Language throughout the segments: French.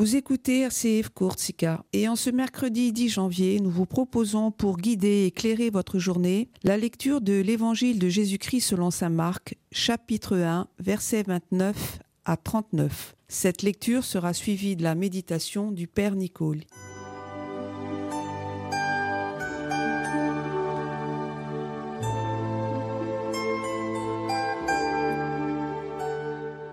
Vous écoutez RCF Courtsica et en ce mercredi 10 janvier, nous vous proposons pour guider et éclairer votre journée la lecture de l'Évangile de Jésus-Christ selon Saint Marc, chapitre 1, versets 29 à 39. Cette lecture sera suivie de la méditation du Père Nicole.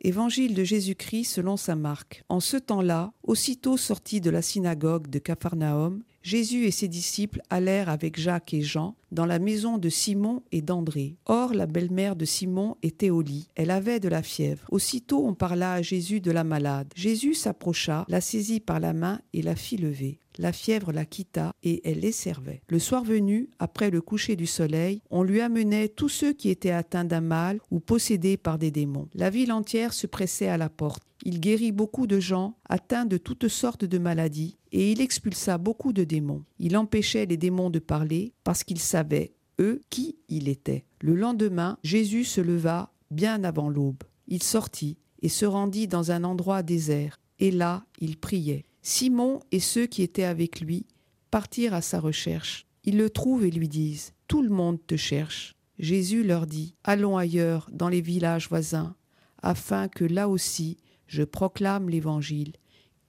Évangile de Jésus-Christ selon saint Marc. En ce temps-là, aussitôt sorti de la synagogue de Capharnaüm, Jésus et ses disciples allèrent avec Jacques et Jean dans la maison de Simon et d'André. Or, la belle-mère de Simon était au lit. Elle avait de la fièvre. Aussitôt, on parla à Jésus de la malade. Jésus s'approcha, la saisit par la main et la fit lever. La fièvre la quitta et elle les servait. Le soir venu, après le coucher du soleil, on lui amenait tous ceux qui étaient atteints d'un mal ou possédés par des démons. La ville entière se pressait à la porte. Il guérit beaucoup de gens atteints de toutes sortes de maladies et il expulsa beaucoup de démons. Il empêchait les démons de parler parce qu'ils savaient, eux, qui il était. Le lendemain, Jésus se leva bien avant l'aube. Il sortit et se rendit dans un endroit désert, et là il priait. Simon et ceux qui étaient avec lui partirent à sa recherche. Ils le trouvent et lui disent Tout le monde te cherche. Jésus leur dit Allons ailleurs, dans les villages voisins, afin que là aussi je proclame l'Évangile,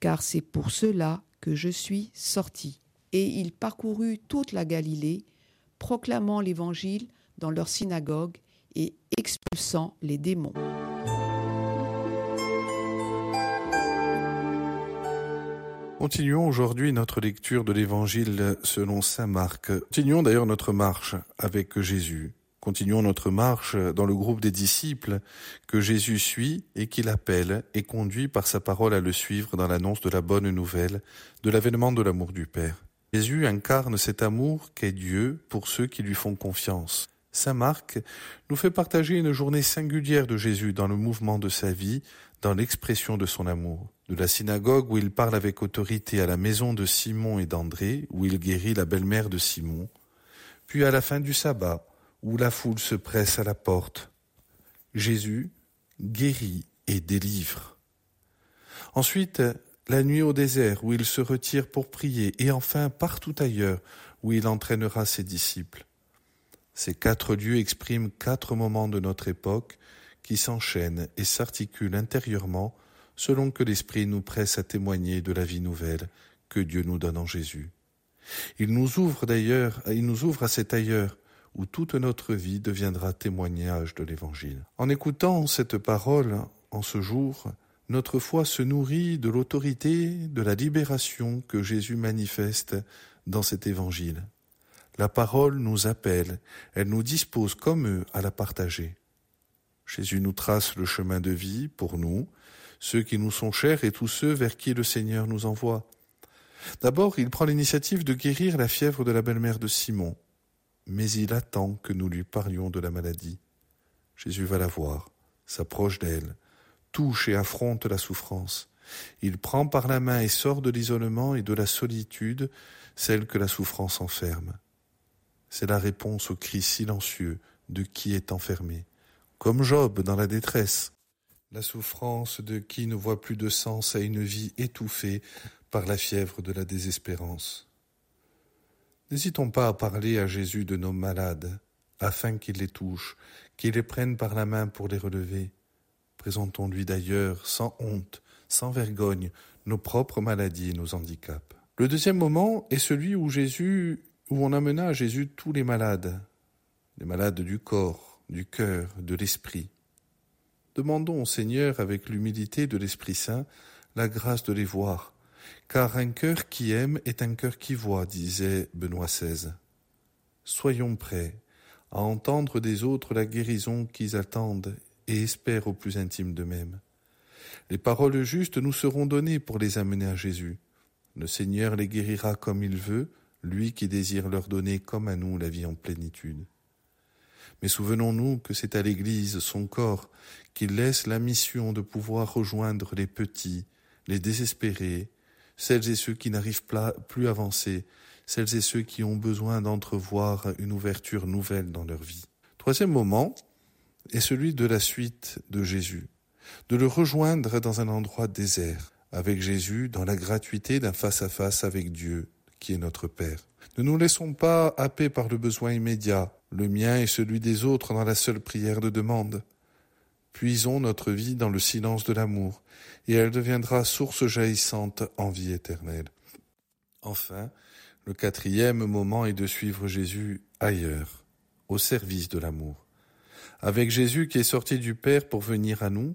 car c'est pour cela que je suis sorti. Et il parcourut toute la Galilée, proclamant l'Évangile dans leur synagogue et expulsant les démons. Continuons aujourd'hui notre lecture de l'Évangile selon Saint Marc. Continuons d'ailleurs notre marche avec Jésus. Continuons notre marche dans le groupe des disciples que Jésus suit et qu'il appelle et conduit par sa parole à le suivre dans l'annonce de la bonne nouvelle, de l'avènement de l'amour du Père. Jésus incarne cet amour qu'est Dieu pour ceux qui lui font confiance. Saint Marc nous fait partager une journée singulière de Jésus dans le mouvement de sa vie, dans l'expression de son amour. De la synagogue où il parle avec autorité à la maison de Simon et d'André, où il guérit la belle-mère de Simon, puis à la fin du sabbat, où la foule se presse à la porte. Jésus guérit et délivre. Ensuite, la nuit au désert, où il se retire pour prier, et enfin partout ailleurs, où il entraînera ses disciples. Ces quatre lieux expriment quatre moments de notre époque qui s'enchaînent et s'articulent intérieurement selon que l'Esprit nous presse à témoigner de la vie nouvelle que Dieu nous donne en Jésus. Il nous ouvre d'ailleurs, il nous ouvre à cet ailleurs où toute notre vie deviendra témoignage de l'Évangile. En écoutant cette parole en ce jour, notre foi se nourrit de l'autorité de la libération que Jésus manifeste dans cet Évangile. La parole nous appelle, elle nous dispose comme eux à la partager. Jésus nous trace le chemin de vie pour nous, ceux qui nous sont chers et tous ceux vers qui le Seigneur nous envoie. D'abord, il prend l'initiative de guérir la fièvre de la belle-mère de Simon mais il attend que nous lui parlions de la maladie. Jésus va la voir, s'approche d'elle, touche et affronte la souffrance. Il prend par la main et sort de l'isolement et de la solitude celle que la souffrance enferme. C'est la réponse au cri silencieux de qui est enfermé, comme Job dans la détresse, la souffrance de qui ne voit plus de sens à une vie étouffée par la fièvre de la désespérance. N'hésitons pas à parler à Jésus de nos malades, afin qu'il les touche, qu'il les prenne par la main pour les relever. Présentons-lui d'ailleurs, sans honte, sans vergogne, nos propres maladies et nos handicaps. Le deuxième moment est celui où Jésus, où on amena à Jésus tous les malades, les malades du corps, du cœur, de l'esprit. Demandons au Seigneur, avec l'humilité de l'Esprit Saint, la grâce de les voir, car un cœur qui aime est un cœur qui voit, disait Benoît XVI. Soyons prêts à entendre des autres la guérison qu'ils attendent et espèrent au plus intime d'eux-mêmes. Les paroles justes nous seront données pour les amener à Jésus. Le Seigneur les guérira comme il veut, lui qui désire leur donner comme à nous la vie en plénitude. Mais souvenons-nous que c'est à l'Église, son corps, qu'il laisse la mission de pouvoir rejoindre les petits, les désespérés, celles et ceux qui n'arrivent plus à avancer, celles et ceux qui ont besoin d'entrevoir une ouverture nouvelle dans leur vie. Troisième moment est celui de la suite de Jésus, de le rejoindre dans un endroit désert. avec Jésus dans la gratuité d'un face-à-face avec Dieu, qui est notre Père. Ne nous laissons pas happer par le besoin immédiat, le mien et celui des autres dans la seule prière de demande. Puisons notre vie dans le silence de l'amour, et elle deviendra source jaillissante en vie éternelle. Enfin, le quatrième moment est de suivre Jésus ailleurs, au service de l'amour. Avec Jésus qui est sorti du Père pour venir à nous,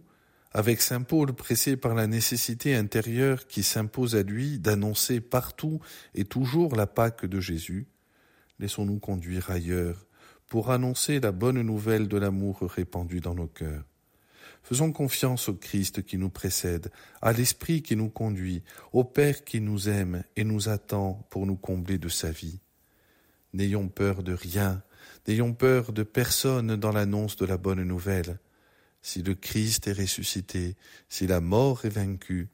avec Saint Paul pressé par la nécessité intérieure qui s'impose à lui d'annoncer partout et toujours la Pâque de Jésus, laissons-nous conduire ailleurs pour annoncer la bonne nouvelle de l'amour répandu dans nos cœurs. Faisons confiance au Christ qui nous précède, à l'Esprit qui nous conduit, au Père qui nous aime et nous attend pour nous combler de sa vie. N'ayons peur de rien, n'ayons peur de personne dans l'annonce de la bonne nouvelle. Si le Christ est ressuscité, si la mort est vaincue,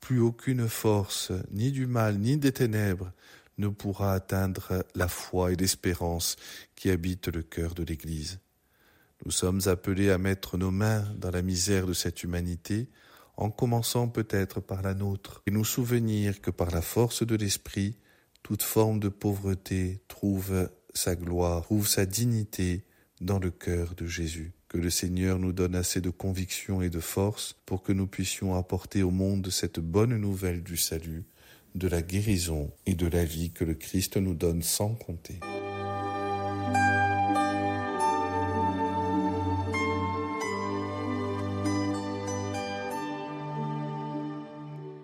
plus aucune force, ni du mal, ni des ténèbres, ne pourra atteindre la foi et l'espérance qui habitent le cœur de l'Église. Nous sommes appelés à mettre nos mains dans la misère de cette humanité, en commençant peut-être par la nôtre, et nous souvenir que par la force de l'Esprit, toute forme de pauvreté trouve sa gloire, trouve sa dignité dans le cœur de Jésus. Que le Seigneur nous donne assez de conviction et de force pour que nous puissions apporter au monde cette bonne nouvelle du salut, de la guérison et de la vie que le Christ nous donne sans compter.